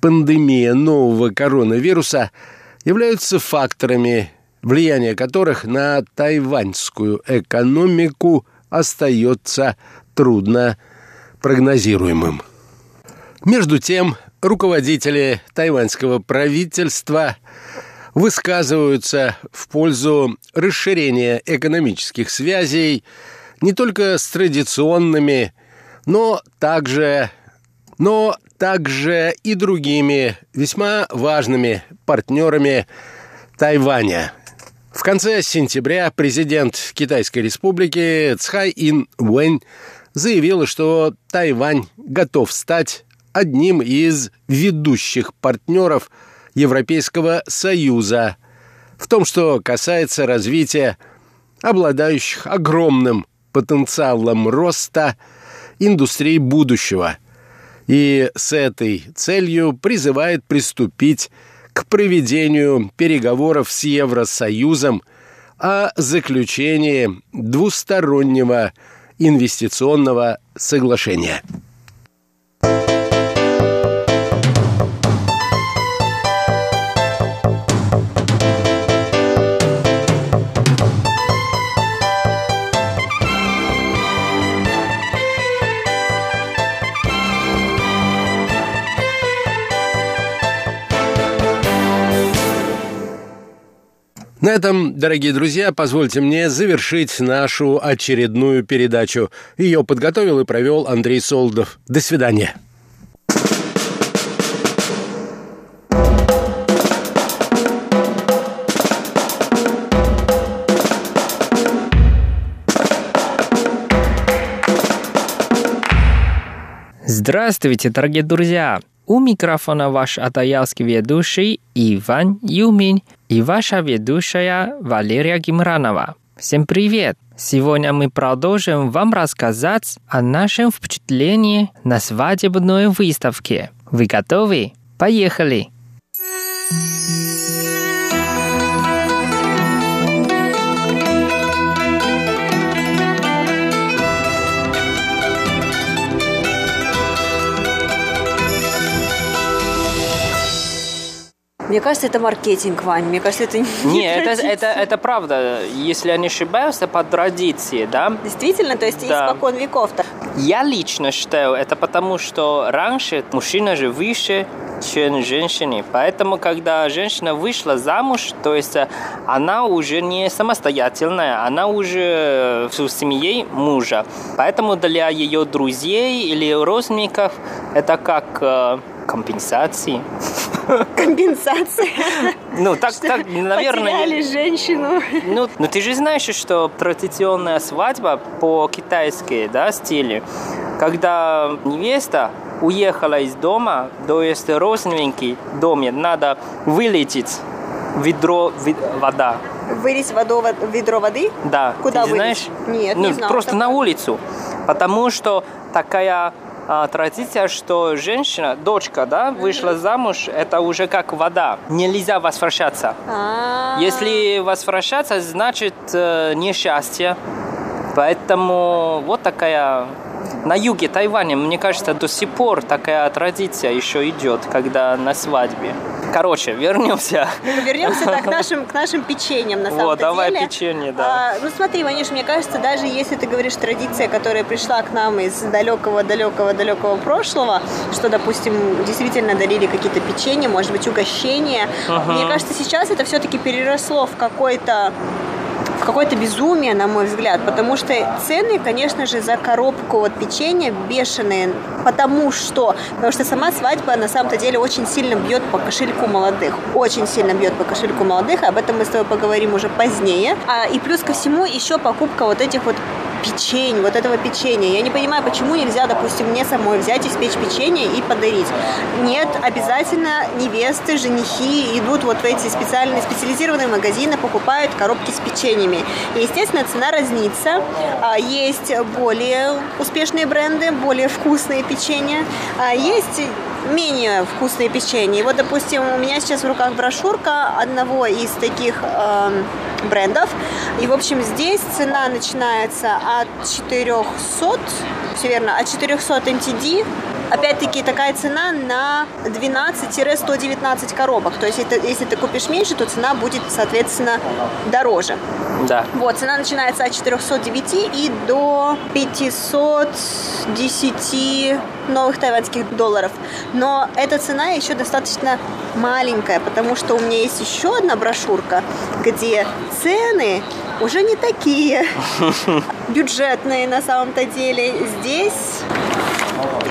пандемия нового коронавируса являются факторами, влияние которых на тайваньскую экономику остается трудно прогнозируемым. Между тем, руководители тайваньского правительства высказываются в пользу расширения экономических связей не только с традиционными, но также но также и другими весьма важными партнерами Тайваня. В конце сентября президент Китайской республики Цхай Ин Уэнь заявил, что Тайвань готов стать одним из ведущих партнеров Европейского Союза в том, что касается развития обладающих огромным потенциалом роста индустрии будущего – и с этой целью призывает приступить к проведению переговоров с Евросоюзом о заключении двустороннего инвестиционного соглашения. На этом, дорогие друзья, позвольте мне завершить нашу очередную передачу. Ее подготовил и провел Андрей Солдов. До свидания. Здравствуйте, дорогие друзья! У микрофона ваш атаялский ведущий Иван Юмин и ваша ведущая Валерия Гимранова. Всем привет! Сегодня мы продолжим вам рассказать о нашем впечатлении на свадебной выставке. Вы готовы? Поехали! Мне кажется, это маркетинг, Вань. Мне кажется, это не Нет, это, это, это правда. Если я не ошибаюсь, это по традиции, да? Действительно? То есть да. испокон веков-то? Я лично считаю, это потому, что раньше мужчина же выше, чем женщине. Поэтому, когда женщина вышла замуж, то есть э, она уже не самостоятельная, она уже в семье мужа. Поэтому для ее друзей или родственников это как э, компенсации. Компенсация. Ну, так, так, наверное... Потеряли женщину. Ну, ну, ты же знаешь, что традиционная свадьба по-китайски, да, стиле, когда невеста уехала из дома, то есть родственники в доме, надо вылететь ведро вид, вода. Вылить воду, ведро воды? Да. Куда Ты вылить? знаешь? Нет, ну, не знала Просто на улицу. Потому что такая а, традиция, что женщина, дочка, да, вышла замуж, это уже как вода. Нельзя возвращаться. А, Если возвращаться, значит э, несчастье. Поэтому вот такая... На юге Тайваня, мне кажется, до сих пор такая традиция еще идет, когда на свадьбе. Короче, вернемся. Вернемся да, к нашим, к нашим печеньям, на самом Вот, давай деле. печенье, да. А, ну смотри, Ванюш, мне кажется, даже если ты говоришь традиция, которая пришла к нам из далекого-далекого-далекого прошлого, что, допустим, действительно дарили какие-то печенья, может быть, угощения, мне кажется, сейчас это все-таки переросло в какой-то какое-то безумие, на мой взгляд, потому что цены, конечно же, за коробку вот печенья бешеные, потому что, потому что сама свадьба на самом-то деле очень сильно бьет по кошельку молодых, очень сильно бьет по кошельку молодых, об этом мы с тобой поговорим уже позднее. А, и плюс ко всему еще покупка вот этих вот печень, вот этого печенья. Я не понимаю, почему нельзя, допустим, мне самой взять, испечь печенье и подарить. Нет, обязательно невесты, женихи идут вот в эти специальные, специализированные магазины, покупают коробки с печеньями. И, естественно, цена разнится. А, Есть более успешные бренды, более вкусные печенья. А Есть менее вкусные печенья. И вот, допустим, у меня сейчас в руках брошюрка одного из таких эм, брендов. И, в общем, здесь цена начинается от 400, все верно, от 400 NTD. Опять-таки, такая цена на 12-119 коробок. То есть, это, если ты купишь меньше, то цена будет, соответственно, дороже. Да. Вот, цена начинается от 409 и до 510 новых тайваньских долларов. Но эта цена еще достаточно маленькая, потому что у меня есть еще одна брошюрка, где цены уже не такие бюджетные на самом-то деле. Здесь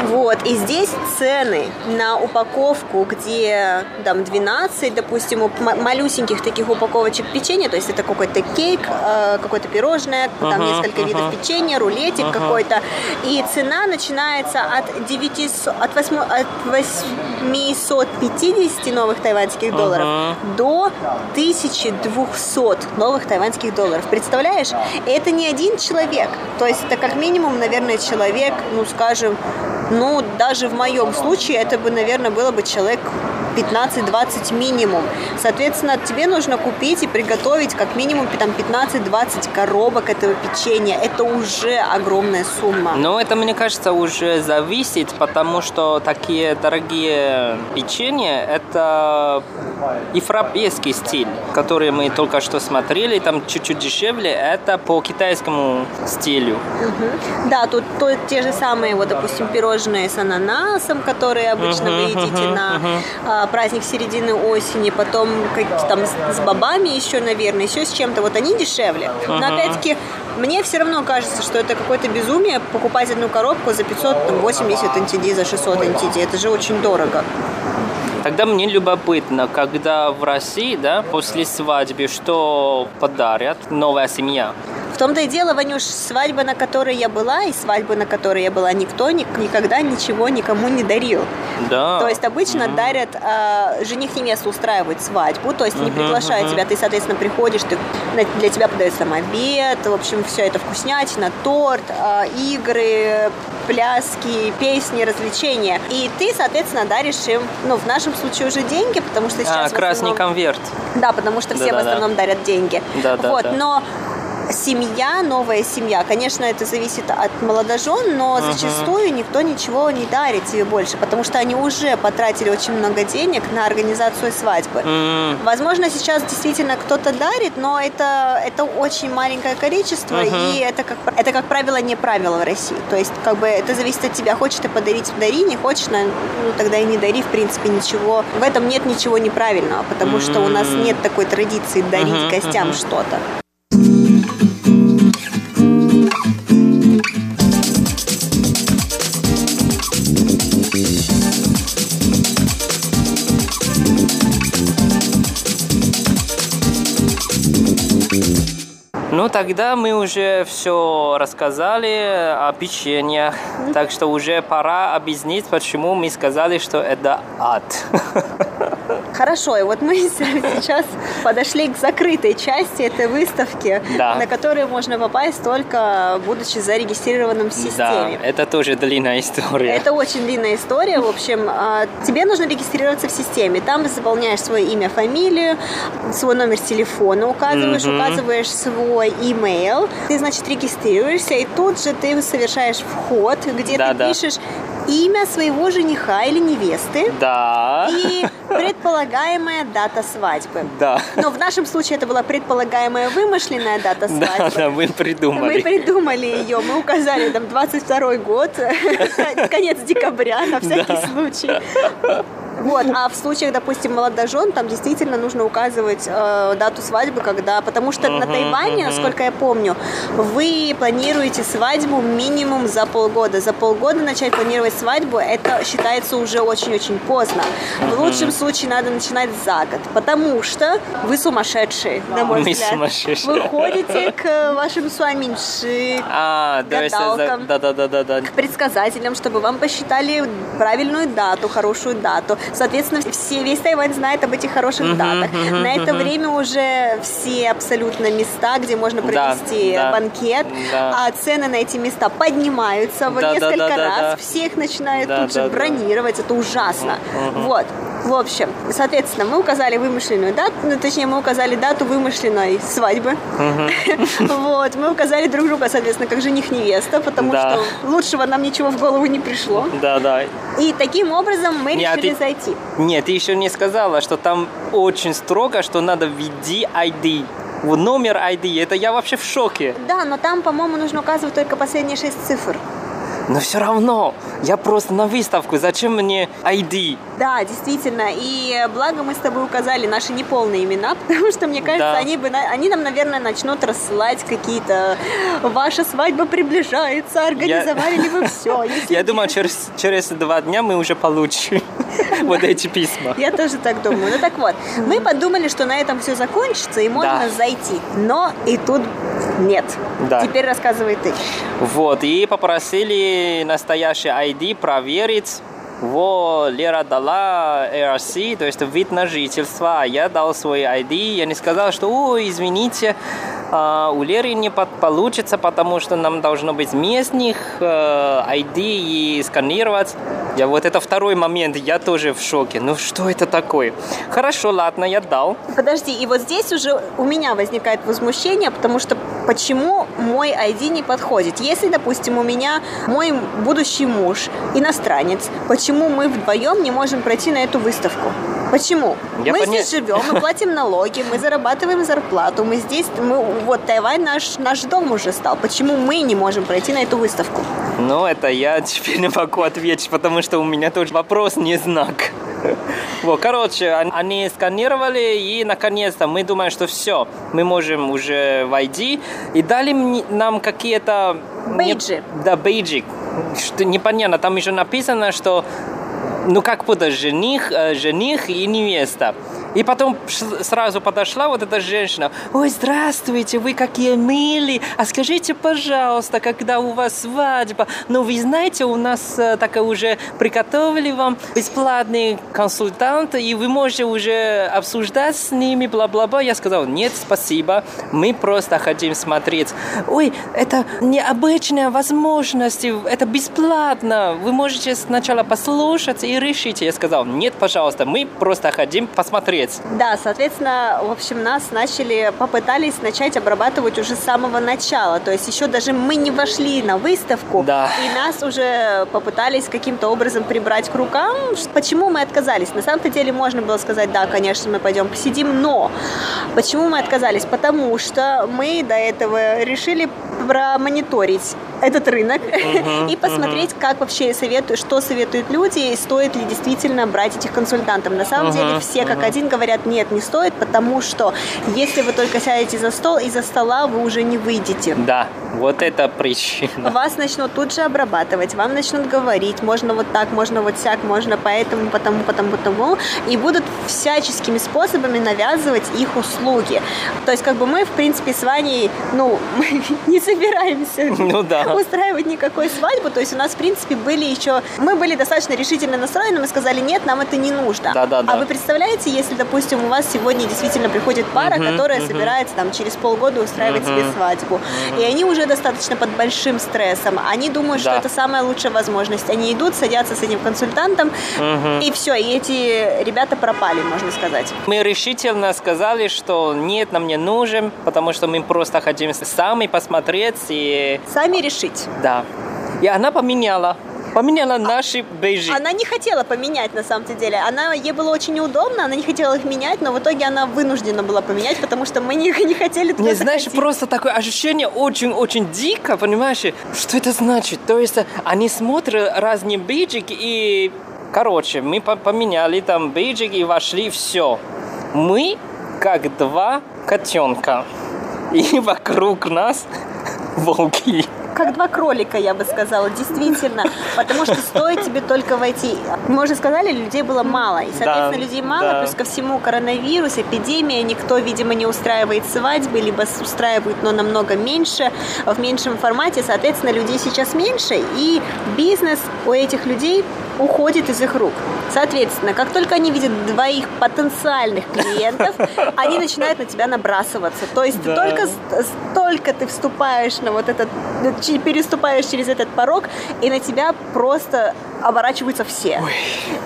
вот, и здесь цены на упаковку, где там 12, допустим, малюсеньких таких упаковочек печенья, то есть это какой-то кейк, э, какое-то пирожное, там Ага, несколько ага. видов печенья, рулетик Ага. какой-то. И цена начинается от 900, от, 8, от 850 новых тайваньских долларов Ага. до 1200 новых тайваньских долларов. Представляешь? Это не один человек. То есть это как минимум, наверное, человек, ну, скажем, ну, даже в моем случае это бы, наверное, было бы человек 15-20 минимум. Соответственно, тебе нужно купить и приготовить как минимум там 15-20 коробок этого печенья. Это уже огромная сумма. Но это, мне кажется, уже зависит, потому что такие дорогие печенья – это европейский стиль, который мы только что смотрели, там чуть-чуть дешевле, это по китайскому стилю. Мгм. Да, тут то, те же самые, вот, допустим, пирожные с ананасом, которые обычно Мгм, вы едите мгм, на мгм. А, праздник середины осени, потом как, там с, с бобами еще, наверное, еще с чем-то. Вот они дешевле. Но Мгм. опять-таки мне все равно кажется, что это какое-то безумие покупать одну коробку за 580 NTD, за 600 NTD. Это же очень дорого. Тогда мне любопытно, когда в России, да, после свадьбы, что подарят новая семья? В том-то и дело, Ванюш, свадьба, на которой я была, и свадьба, на которой я была, никто ни- никогда ничего никому не дарил. Да. То есть обычно дарят, э, жених невесту устраивает свадьбу, то есть они Мгм, приглашают мгм. тебя, ты, соответственно, приходишь, ты, для тебя подается там обед, в общем, все это вкуснятина, торт, э, игры, пляски, песни, развлечения. И ты, соответственно, даришь им, ну, в нашем случае уже деньги, потому что сейчас а, в красный основном- конверт. да, потому что все в Да-да-да. основном дарят деньги. Да-да-да. вот, но семья, новая семья, конечно, это зависит от молодожен, но uh-huh. зачастую никто ничего не дарит тебе больше, потому что они уже потратили очень много денег на организацию свадьбы. Uh-huh. Возможно, сейчас действительно кто-то дарит, но это, это очень маленькое количество, uh-huh. и это как, это, как правило, не правило в России. То есть, как бы, это зависит от тебя. Хочешь ты подарить, дари, не хочешь, ну, тогда и не дари, в принципе, ничего. В этом нет ничего неправильного, потому что у нас нет такой традиции дарить гостям что-то. Тогда мы уже все рассказали о печеньях, так что уже пора объяснить, почему мы сказали, что это ад. Хорошо, и вот мы сейчас подошли к закрытой части этой выставки, да. на которую можно попасть только будучи зарегистрированным в системе. Да, это тоже длинная история. Это очень длинная история. В общем, а, тебе нужно регистрироваться в системе. Там заполняешь свое имя, фамилию, свой номер телефона указываешь, mm-hmm. указываешь свой email. Ты, значит, регистрируешься, и тут же ты совершаешь вход, где да, ты да. пишешь имя своего жениха или невесты. Да. И предполагаемая дата свадьбы. Да. Но в нашем случае это была предполагаемая вымышленная дата свадьбы. Да, да, мы придумали. Мы придумали ее, мы указали там 22 год, конец декабря на всякий да. случай. Вот, а в случаях, допустим, молодожен, там действительно нужно указывать э, дату свадьбы, когда, потому что uh-huh, на Тайване, uh-huh. насколько я помню, вы планируете свадьбу минимум за полгода. За полгода начать планировать свадьбу, это считается уже очень-очень поздно. В лучшем случае надо начинать за год, потому что вы сумасшедшие, на мой Мы взгляд. Сумасшедшие. Вы ходите к вашим суаминши, а, гадалкам, да, да, да, да, да. к предсказателям, чтобы вам посчитали правильную дату, хорошую дату. Соответственно, все, весь Тайвань знает об этих хороших uh-huh, датах. Uh-huh, На это uh-huh. время уже все абсолютно места, где можно провести да, банкет, да. а цены на эти места поднимаются в да, несколько да, да, раз. Да, да. Всех начинают да, тут да, же бронировать. Да. Это ужасно. Uh-huh. Вот. В общем, соответственно, мы указали вымышленную дату, ну, точнее, мы указали дату вымышленной свадьбы. Вот, мы указали друг друга, соответственно, как жених-невеста, потому что лучшего нам ничего в голову не пришло. Да, да. И таким образом мы решили зайти. Нет, ты еще не сказала, что там очень строго, что надо введи ID в номер ID. Это я вообще в шоке. Да, но там, по-моему, нужно указывать только последние шесть цифр. Но все равно, я просто на выставку, зачем мне ID? Да, действительно. И благо мы с тобой указали наши неполные имена, потому что, мне кажется, да. они, бы, они нам, наверное, начнут рассылать какие-то «Ваша свадьба приближается, организовали ли вы все?» Я думаю, через, через два дня мы уже получим вот эти письма. Я тоже так думаю. Ну так вот, мы подумали, что на этом все закончится и можно зайти. Но и тут нет. Теперь рассказывай ты. Вот, и попросили настоящий ID проверить во Лера дала ARC, то есть вид на жительство, а я дал свой ID, я не сказал, что, о, извините, а, у Леры не получится, потому что нам должно быть местных ID э, и сканировать. Я вот это второй момент, я тоже в шоке. Ну что это такое? Хорошо, ладно, я дал. Подожди, и вот здесь уже у меня возникает возмущение, потому что почему мой ID не подходит? Если, допустим, у меня мой будущий муж иностранец, почему мы вдвоем не можем пройти на эту выставку? Почему? Я мы поня... здесь живем, мы платим налоги, мы зарабатываем зарплату, мы здесь, мы, вот Тайвань наш, наш дом уже стал. Почему мы не можем пройти на эту выставку? Ну, это я теперь не могу ответить, потому что у меня тоже вопрос не знак. Вот, короче, они сканировали, и наконец-то мы думаем, что все, мы можем уже войти. И дали нам какие-то... Бейджи. Да, бейджик. Что непонятно, там еще написано, что ну как будто жених, э, жених и невеста. И потом сразу подошла вот эта женщина. Ой, здравствуйте, вы какие милые. А скажите, пожалуйста, когда у вас свадьба? Ну, вы знаете, у нас э, так уже приготовили вам бесплатный консультант, и вы можете уже обсуждать с ними, бла-бла-бла. Я сказал, нет, спасибо, мы просто хотим смотреть. Ой, это необычная возможность, это бесплатно. Вы можете сначала послушать и решить. Я сказал, нет, пожалуйста, мы просто хотим посмотреть дворец. Да, соответственно, в общем, нас начали, попытались начать обрабатывать уже с самого начала. То есть еще даже мы не вошли на выставку, Да. и нас уже попытались каким-то образом прибрать к рукам. Почему мы отказались? На самом-то деле можно было сказать, да, конечно, мы пойдем посидим, но почему мы отказались? Потому что мы до этого решили промониторить этот рынок и посмотреть, как вообще советуют, что советуют люди, и стоит ли действительно брать этих консультантов. На самом деле все как один говорят, нет, не стоит, потому что если вы только сядете за стол, из-за стола вы уже не выйдете. Да, вот это причина. Вас начнут тут же обрабатывать, вам начнут говорить, можно вот так, можно вот сяк, можно поэтому, потому, потому, потому, и будут всяческими способами навязывать их услуги. То есть, как бы мы, в принципе, с Ваней, ну, мы не собираемся Ну да. Устраивать никакой свадьбу, то есть у нас, в принципе, были еще... Мы были достаточно решительно настроены, мы сказали, нет, нам это не нужно. Да-да-да. А вы представляете, если, допустим, у вас сегодня действительно приходит пара, которая собирается там через полгода устраивать себе свадьбу, и они уже достаточно под большим стрессом, они думают, что Да. это самая лучшая возможность. Они идут, садятся с этим консультантом, и все, и эти ребята пропали, можно сказать. Мы решительно сказали, что нет, нам не нужен, потому что мы просто хотим сами посмотреть и Сами решить. да. И она поменяла, поменяла наши бейджи. Она не хотела поменять, на самом деле. Она, ей было очень неудобно, она не хотела их менять, но в итоге она вынуждена была поменять, потому что мы не, не хотели туда Не знаешь, заходить. просто такое ощущение очень-очень дико, понимаешь? Что это значит? То есть э, они смотрят разные бейджики и... Короче, мы по- поменяли там бейджик и вошли, все. Мы как два котенка. И вокруг нас волки. Как два кролика, я бы сказала, действительно. Потому что стоит тебе только войти. Мы уже сказали, людей было мало. И, соответственно, Да, людей мало, да. плюс ко всему коронавирус, эпидемия, никто, видимо, не устраивает свадьбы, либо устраивают, но намного меньше, в меньшем формате. Соответственно, людей сейчас меньше, и бизнес у этих людей уходит из их рук. Соответственно, как только они видят двоих потенциальных клиентов, они начинают на тебя набрасываться. То есть Да. только с- столько ты вступаешь на вот этот, чи- переступаешь через этот порог, и на тебя просто оборачиваются все.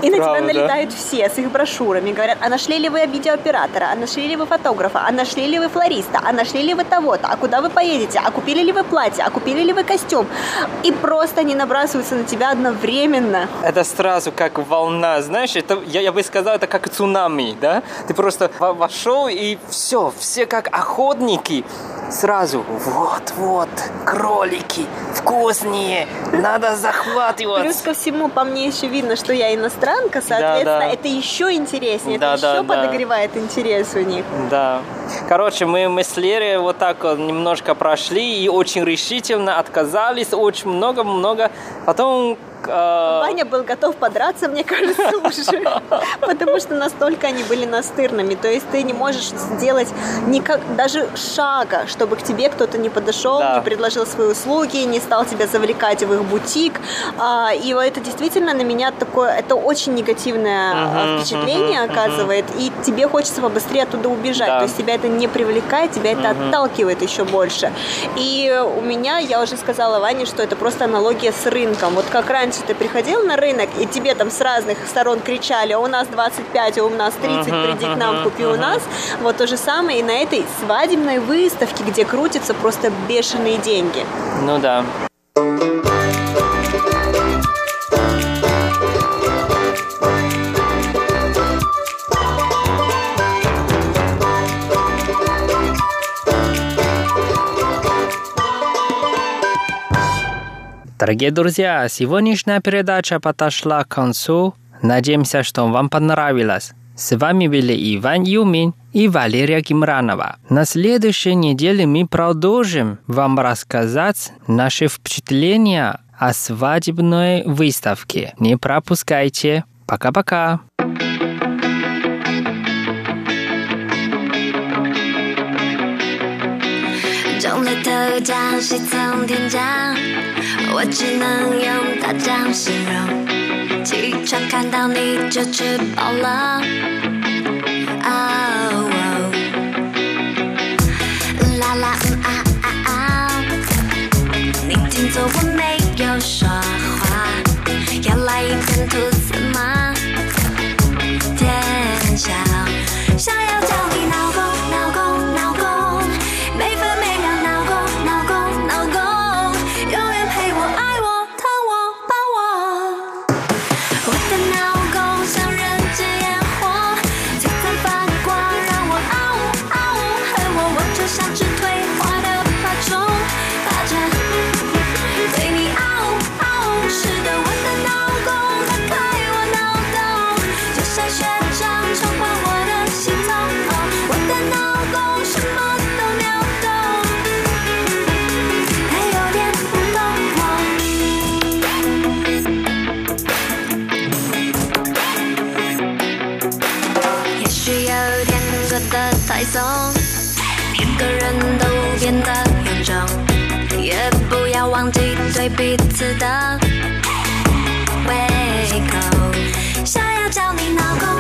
и на правда. тебя налетают все с их брошюрами. Говорят, а нашли ли вы видеооператора, а нашли ли вы фотографа, а нашли ли вы флориста, а нашли ли вы того-то, а куда вы поедете, а купили ли вы платье, а купили ли вы костюм. И просто они набрасываются на тебя одновременно. Это сразу как волна, знаешь, это, я, я бы сказал, это как цунами, да? Ты просто во- вошел и все, все как охотники. Сразу, вот-вот, кролики, вкуснее, надо Плюс захватывать. ко всему, по мне еще видно, что я иностранка, соответственно, да. это еще интереснее, Да, это да, еще да. подогревает интерес у них. Да. Короче, мы, мы с Лерой вот так вот немножко прошли и очень решительно отказались, очень много-много. Потом... Ваня был готов подраться, мне кажется, уже. Потому что настолько они были настырными. То есть ты не можешь сделать никак, даже шага, чтобы к тебе кто-то не подошел, Да. не предложил свои услуги, не стал тебя завлекать в их бутик. А, И это действительно на меня такое, это очень негативное а, впечатление оказывает. И тебе хочется побыстрее оттуда убежать. Да. То есть тебя это не привлекает, тебя это отталкивает еще больше. И у меня, я уже сказала Ване, что это просто аналогия с рынком. Вот как раньше ты приходил на рынок, и тебе там с разных сторон кричали, «А у нас 25, а у нас 30, приди к нам, купи у нас. Вот то же самое и на этой свадебной выставке, где крутятся просто бешеные деньги. Ну да. Дорогие друзья, сегодняшняя передача подошла к концу. Надеемся, что вам понравилось. С вами были Иван Юмин и Валерия Гимранова. На следующей неделе мы продолжим вам рассказать наши впечатления о свадебной выставке. Не пропускайте. Пока-пока. 中了头奖，喜从天降，我只能用大奖形容。起床看到你就吃饱了。哦啦啦嗯啊啊啊！你听错，我没有说话。要来一片吐司吗？天下，松，连个人都变得臃肿，也不要忘记对彼此的胃口。想要叫你老公。